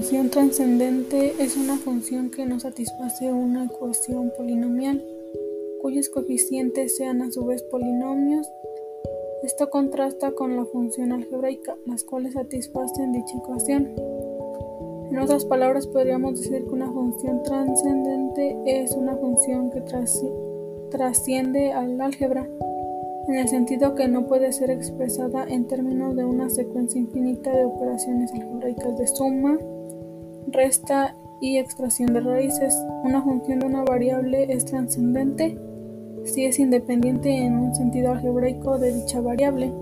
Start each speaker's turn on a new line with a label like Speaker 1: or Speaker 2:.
Speaker 1: función trascendente es una función que no satisface una ecuación polinomial, cuyos coeficientes sean a su vez polinomios. Esto contrasta con la función algebraica, las cuales satisfacen dicha ecuación. En otras palabras, podríamos decir que una función trascendente es una función que trasciende al álgebra en el sentido que no puede ser expresada en términos de una secuencia infinita de operaciones algebraicas de suma, resta y extracción de raíces. Una función de una variable es trascendente si es independiente en un sentido algebraico de dicha variable.